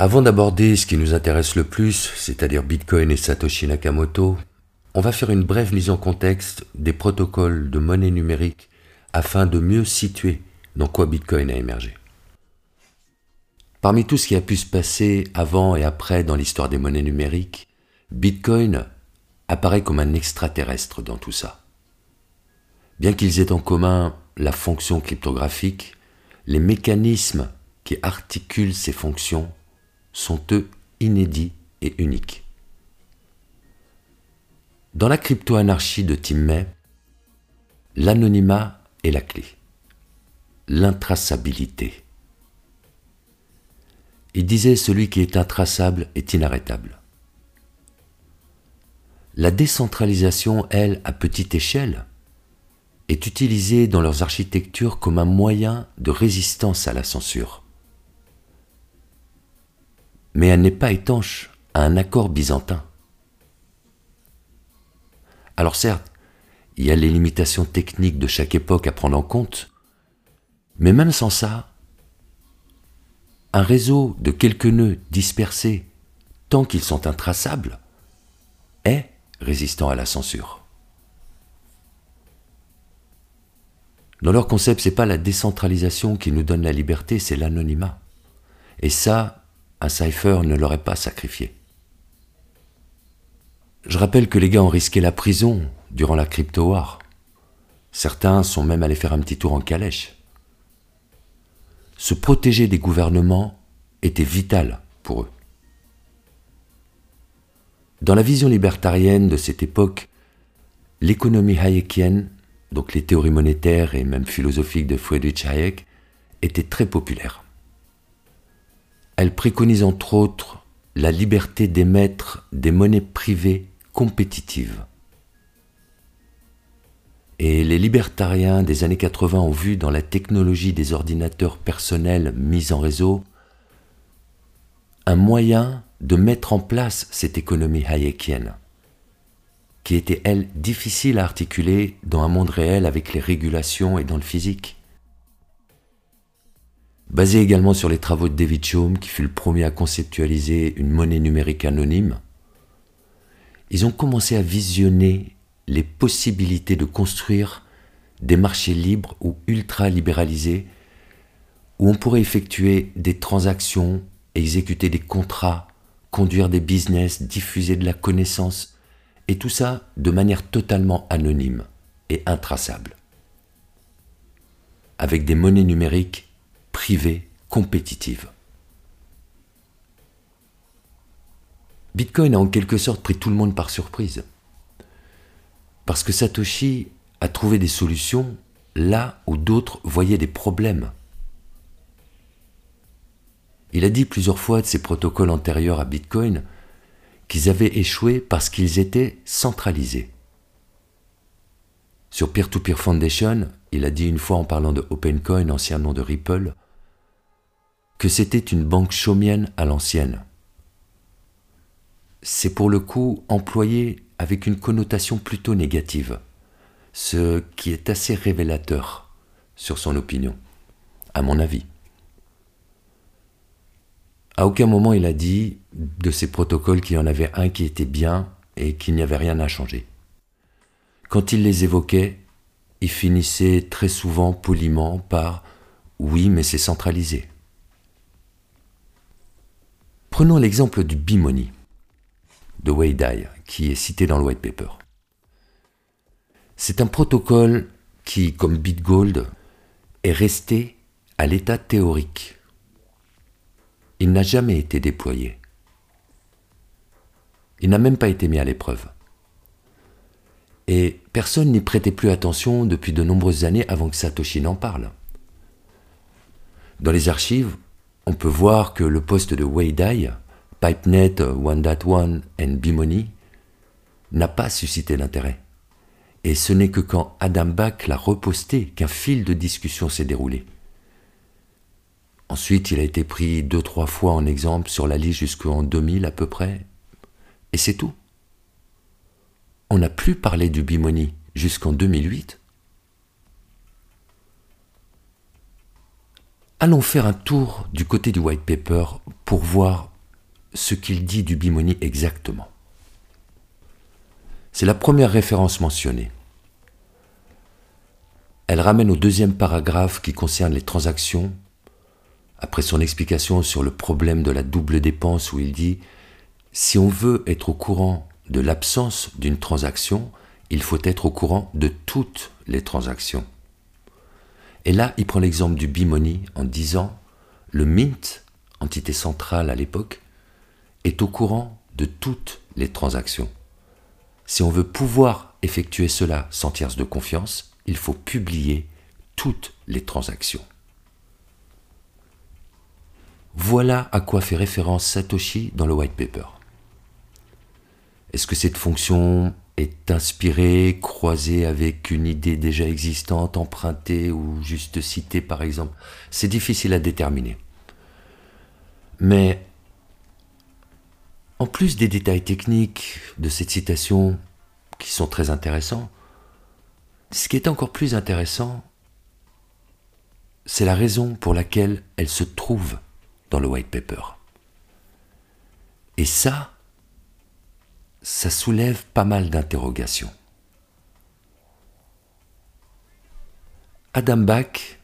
Avant d'aborder ce qui nous intéresse le plus, c'est-à-dire Bitcoin et Satoshi Nakamoto, on va faire une brève mise en contexte des protocoles de monnaie numérique afin de mieux situer dans quoi Bitcoin a émergé. Parmi tout ce qui a pu se passer avant et après dans l'histoire des monnaies numériques, Bitcoin apparaît comme un extraterrestre dans tout ça. Bien qu'ils aient en commun la fonction cryptographique, les mécanismes qui articulent ces fonctions sont eux inédits et uniques. Dans la crypto-anarchie de Tim May, l'anonymat est la clé, l'intraçabilité. Il disait celui qui est intraçable est inarrêtable. La décentralisation, elle, à petite échelle, est utilisée dans leurs architectures comme un moyen de résistance à la censure. Mais elle n'est pas étanche à un accord byzantin. Alors certes, il y a les limitations techniques de chaque époque à prendre en compte, mais même sans ça, un réseau de quelques nœuds dispersés, tant qu'ils sont intraçables, est résistant à la censure. Dans leur concept, c'est pas la décentralisation qui nous donne la liberté, c'est l'anonymat. Et ça, un cipher ne l'aurait pas sacrifié. Je rappelle que les gars ont risqué la prison durant la crypto-war. Certains sont même allés faire un petit tour en calèche. Se protéger des gouvernements était vital pour eux. Dans la vision libertarienne de cette époque, l'économie hayekienne, donc les théories monétaires et même philosophiques de Friedrich Hayek, était très populaire. Elle préconise entre autres la liberté d'émettre des monnaies privées compétitive. Et les libertariens des années 80 ont vu dans la technologie des ordinateurs personnels mis en réseau un moyen de mettre en place cette économie hayekienne, qui était, elle, difficile à articuler dans un monde réel avec les régulations et dans le physique. Basé également sur les travaux de David Chaum, qui fut le premier à conceptualiser une monnaie numérique anonyme, ils ont commencé à visionner les possibilités de construire des marchés libres ou ultra libéralisés où on pourrait effectuer des transactions, exécuter des contrats, conduire des business, diffuser de la connaissance, et tout ça de manière totalement anonyme et intraçable. Avec des monnaies numériques privées compétitives. Bitcoin a en quelque sorte pris tout le monde par surprise. Parce que Satoshi a trouvé des solutions là où d'autres voyaient des problèmes. Il a dit plusieurs fois de ses protocoles antérieurs à Bitcoin qu'ils avaient échoué parce qu'ils étaient centralisés. Sur Peer-to-Peer Foundation, il a dit une fois en parlant de OpenCoin, ancien nom de Ripple, que c'était une banque chaumienne à l'ancienne c'est pour le coup employé avec une connotation plutôt négative, ce qui est assez révélateur sur son opinion, à mon avis. À aucun moment il a dit de ces protocoles qu'il y en avait un qui était bien et qu'il n'y avait rien à changer. Quand il les évoquait, il finissait très souvent poliment par oui, mais c'est centralisé. Prenons l'exemple du bimoni de Weidai, qui est cité dans le white paper. C'est un protocole qui, comme BitGold, est resté à l'état théorique. Il n'a jamais été déployé. Il n'a même pas été mis à l'épreuve. Et personne n'y prêtait plus attention depuis de nombreuses années avant que Satoshi n'en parle. Dans les archives, on peut voir que le poste de Weidai PipeNet 1.1 et Bimoni n'a pas suscité l'intérêt. Et ce n'est que quand Adam Back l'a reposté qu'un fil de discussion s'est déroulé. Ensuite, il a été pris deux, trois fois en exemple sur la liste jusqu'en 2000 à peu près. Et c'est tout. On n'a plus parlé du Bimoni jusqu'en 2008. Allons faire un tour du côté du white paper pour voir ce qu'il dit du bimoni exactement. C'est la première référence mentionnée. Elle ramène au deuxième paragraphe qui concerne les transactions, après son explication sur le problème de la double dépense où il dit Si on veut être au courant de l'absence d'une transaction, il faut être au courant de toutes les transactions. Et là, il prend l'exemple du bimoni en disant Le Mint, entité centrale à l'époque, est au courant de toutes les transactions. Si on veut pouvoir effectuer cela sans tierce de confiance, il faut publier toutes les transactions. Voilà à quoi fait référence Satoshi dans le white paper. Est-ce que cette fonction est inspirée, croisée avec une idée déjà existante, empruntée ou juste citée par exemple? C'est difficile à déterminer. Mais en plus des détails techniques de cette citation qui sont très intéressants, ce qui est encore plus intéressant, c'est la raison pour laquelle elle se trouve dans le white paper. Et ça, ça soulève pas mal d'interrogations. Adam Back,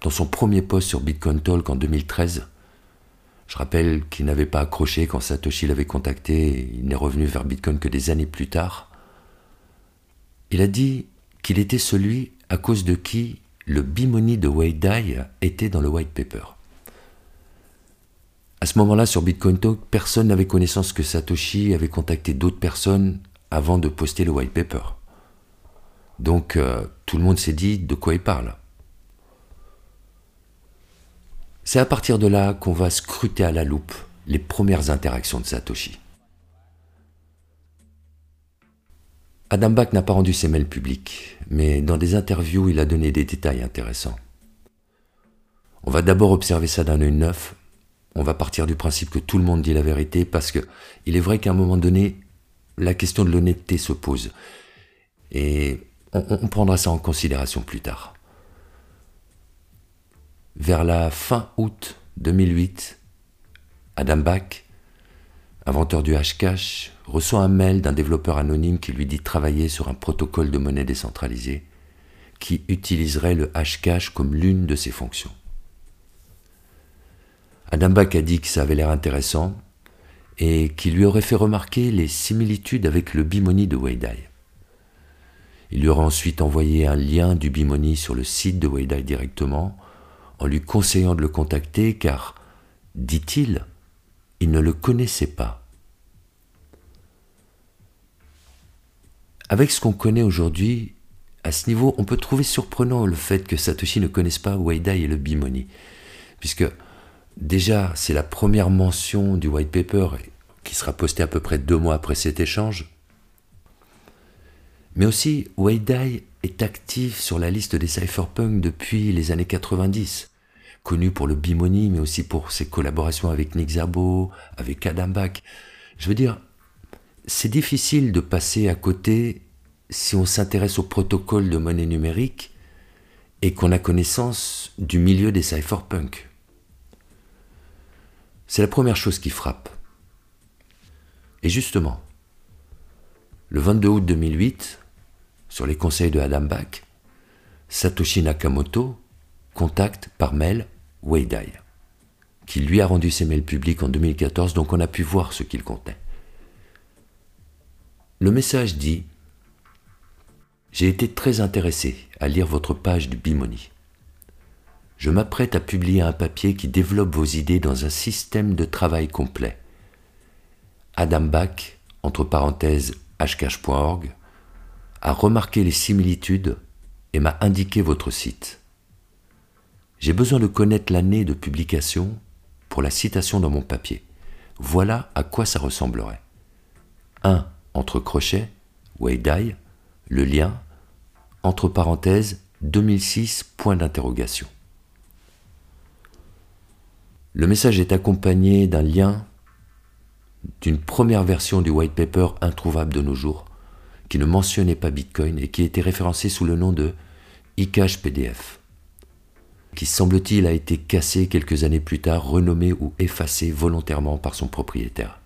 dans son premier post sur Bitcoin Talk en 2013, je rappelle qu'il n'avait pas accroché quand Satoshi l'avait contacté, il n'est revenu vers Bitcoin que des années plus tard. Il a dit qu'il était celui à cause de qui le bimoni de Wei Dai était dans le white paper. À ce moment-là, sur Bitcoin Talk, personne n'avait connaissance que Satoshi avait contacté d'autres personnes avant de poster le white paper. Donc euh, tout le monde s'est dit de quoi il parle? C'est à partir de là qu'on va scruter à la loupe les premières interactions de Satoshi. Adam Back n'a pas rendu ses mails publics, mais dans des interviews, il a donné des détails intéressants. On va d'abord observer ça d'un œil neuf. On va partir du principe que tout le monde dit la vérité parce que il est vrai qu'à un moment donné, la question de l'honnêteté se pose. Et on prendra ça en considération plus tard vers la fin août 2008, Adam Back, inventeur du Hashcash, reçoit un mail d'un développeur anonyme qui lui dit travailler sur un protocole de monnaie décentralisée qui utiliserait le Hashcash comme l'une de ses fonctions. Adam Back a dit que ça avait l'air intéressant et qu'il lui aurait fait remarquer les similitudes avec le Bimoni de Weidai. Il lui aurait ensuite envoyé un lien du Bimoni sur le site de Weidai directement en lui conseillant de le contacter car, dit-il, il ne le connaissait pas. Avec ce qu'on connaît aujourd'hui, à ce niveau, on peut trouver surprenant le fait que Satoshi ne connaisse pas Weidai et le Bimoni, puisque déjà c'est la première mention du white paper qui sera postée à peu près deux mois après cet échange. Mais aussi, Weidai est actif sur la liste des cypherpunks depuis les années 90 connu pour le bimoni, mais aussi pour ses collaborations avec Nick Zabo, avec Adam Bach. Je veux dire, c'est difficile de passer à côté si on s'intéresse au protocole de monnaie numérique et qu'on a connaissance du milieu des cypherpunks. C'est la première chose qui frappe. Et justement, le 22 août 2008, sur les conseils de Adam Bach, Satoshi Nakamoto contacte par mail Weidai, qui lui a rendu ses mails publics en 2014, donc on a pu voir ce qu'il contenait. Le message dit J'ai été très intéressé à lire votre page du Bimoni. Je m'apprête à publier un papier qui développe vos idées dans un système de travail complet. Adam Bach, entre parenthèses hcash.org, a remarqué les similitudes et m'a indiqué votre site. J'ai besoin de connaître l'année de publication pour la citation dans mon papier. Voilà à quoi ça ressemblerait. 1. Entre crochets, Weidai, le lien, entre parenthèses, 2006, point d'interrogation. Le message est accompagné d'un lien d'une première version du white paper introuvable de nos jours, qui ne mentionnait pas Bitcoin et qui était référencé sous le nom de eCash PDF. qui semble-t-il a été cassé quelques années plus tard, renommé ou effacé volontairement par son propriétaire.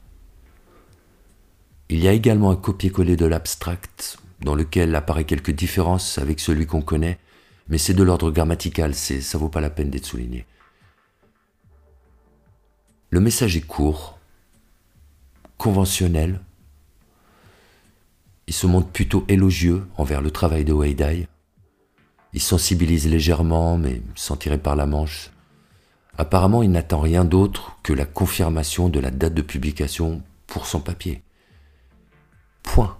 Il y a également un copier-coller de l'abstract, dans lequel apparaît quelques différences avec celui qu'on connaît, mais c'est de l'ordre grammatical, ça vaut pas la peine d'être souligné. Le message est court, conventionnel. Il se montre plutôt élogieux envers le travail de Weidai. Il sensibilise légèrement, mais sans tirer par la manche. Apparemment, il n'attend rien d'autre que la confirmation de la date de publication pour son papier. Point.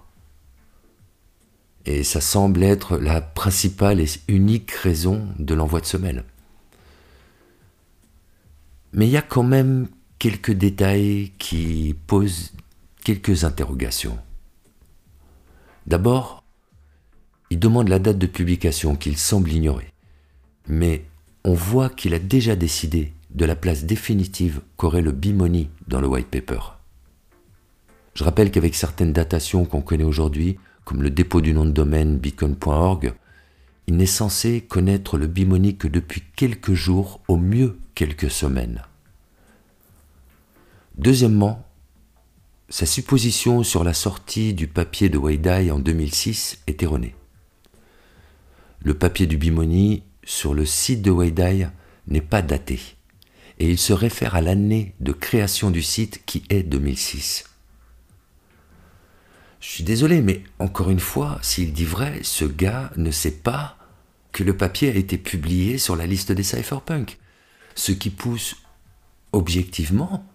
Et ça semble être la principale et unique raison de l'envoi de semelle. Mais il y a quand même quelques détails qui posent quelques interrogations. D'abord, il demande la date de publication qu'il semble ignorer, mais on voit qu'il a déjà décidé de la place définitive qu'aurait le bimoni dans le white paper. Je rappelle qu'avec certaines datations qu'on connaît aujourd'hui, comme le dépôt du nom de domaine beacon.org, il n'est censé connaître le bimoni que depuis quelques jours, au mieux quelques semaines. Deuxièmement, sa supposition sur la sortie du papier de Weidai en 2006 est erronée. Le papier du Bimoni sur le site de Weidai n'est pas daté et il se réfère à l'année de création du site qui est 2006. Je suis désolé, mais encore une fois, s'il dit vrai, ce gars ne sait pas que le papier a été publié sur la liste des cypherpunks, ce qui pousse objectivement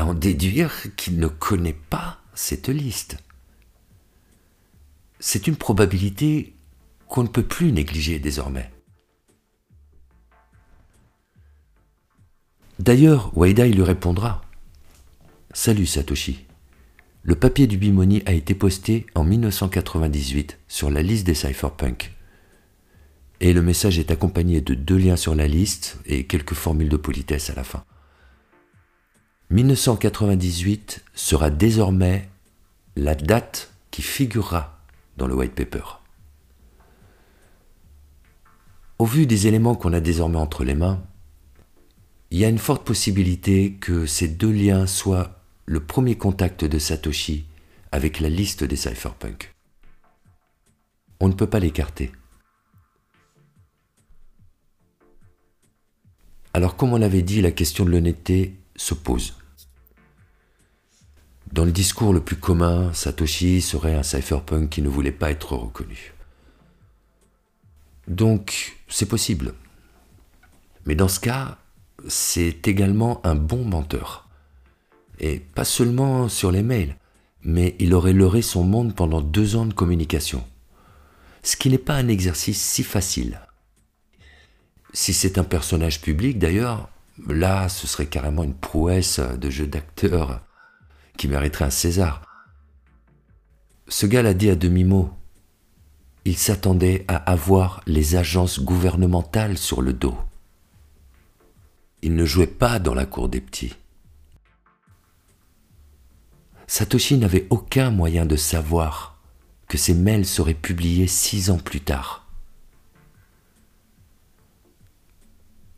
à en déduire qu'il ne connaît pas cette liste. C'est une probabilité qu'on ne peut plus négliger désormais. D'ailleurs, Waidai lui répondra Salut Satoshi. Le papier du Bimoni a été posté en 1998 sur la liste des cypherpunks. Et le message est accompagné de deux liens sur la liste et quelques formules de politesse à la fin. 1998 sera désormais la date qui figurera dans le white paper. Au vu des éléments qu'on a désormais entre les mains, il y a une forte possibilité que ces deux liens soient le premier contact de Satoshi avec la liste des cypherpunks. On ne peut pas l'écarter. Alors comme on l'avait dit, la question de l'honnêteté se pose. Dans le discours le plus commun, Satoshi serait un cypherpunk qui ne voulait pas être reconnu. Donc, c'est possible. Mais dans ce cas, c'est également un bon menteur. Et pas seulement sur les mails, mais il aurait leurré son monde pendant deux ans de communication. Ce qui n'est pas un exercice si facile. Si c'est un personnage public d'ailleurs, là ce serait carrément une prouesse de jeu d'acteur qui mériterait un César. Ce gars l'a dit à demi-mot. Il s'attendait à avoir les agences gouvernementales sur le dos. Il ne jouait pas dans la cour des petits. Satoshi n'avait aucun moyen de savoir que ses mails seraient publiés six ans plus tard.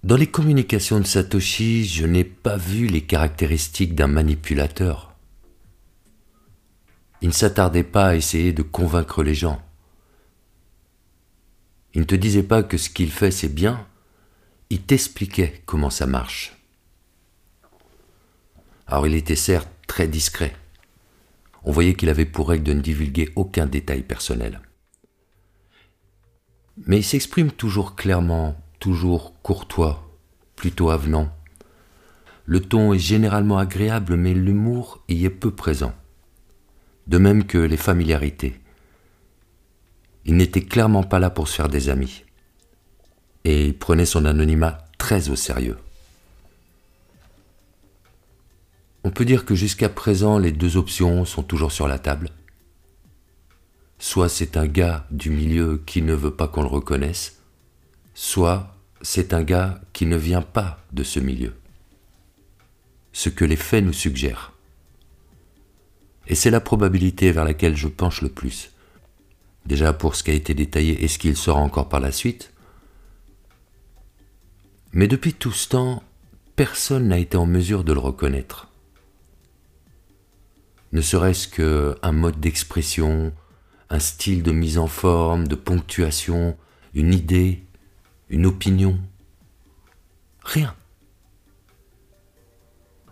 Dans les communications de Satoshi, je n'ai pas vu les caractéristiques d'un manipulateur. Il ne s'attardait pas à essayer de convaincre les gens. Il ne te disait pas que ce qu'il fait c'est bien, il t'expliquait comment ça marche. Alors il était certes très discret. On voyait qu'il avait pour règle de ne divulguer aucun détail personnel. Mais il s'exprime toujours clairement, toujours courtois, plutôt avenant. Le ton est généralement agréable, mais l'humour y est peu présent de même que les familiarités. Il n'était clairement pas là pour se faire des amis, et il prenait son anonymat très au sérieux. On peut dire que jusqu'à présent, les deux options sont toujours sur la table. Soit c'est un gars du milieu qui ne veut pas qu'on le reconnaisse, soit c'est un gars qui ne vient pas de ce milieu. Ce que les faits nous suggèrent. Et c'est la probabilité vers laquelle je penche le plus. Déjà pour ce qui a été détaillé et ce qu'il sera encore par la suite, Mais depuis tout ce temps, personne n'a été en mesure de le reconnaître. Ne serait-ce qu'un mode d'expression, un style de mise en forme, de ponctuation, une idée, une opinion. Rien.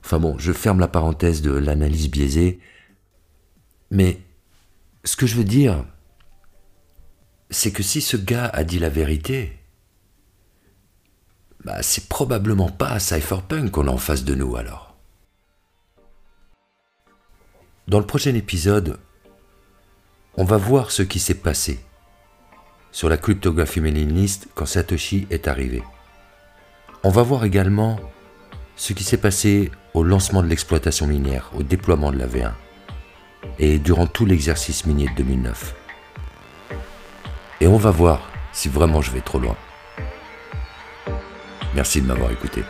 Enfin bon, je ferme la parenthèse de l'analyse biaisée, mais ce que je veux dire, c'est que si ce gars a dit la vérité, bah c'est probablement pas Cypherpunk qu'on a en face de nous alors. Dans le prochain épisode, on va voir ce qui s'est passé sur la cryptographie méliniste quand Satoshi est arrivé. On va voir également ce qui s'est passé au lancement de l'exploitation minière, au déploiement de la V1 et durant tout l'exercice minier de 2009. Et on va voir si vraiment je vais trop loin. Merci de m'avoir écouté.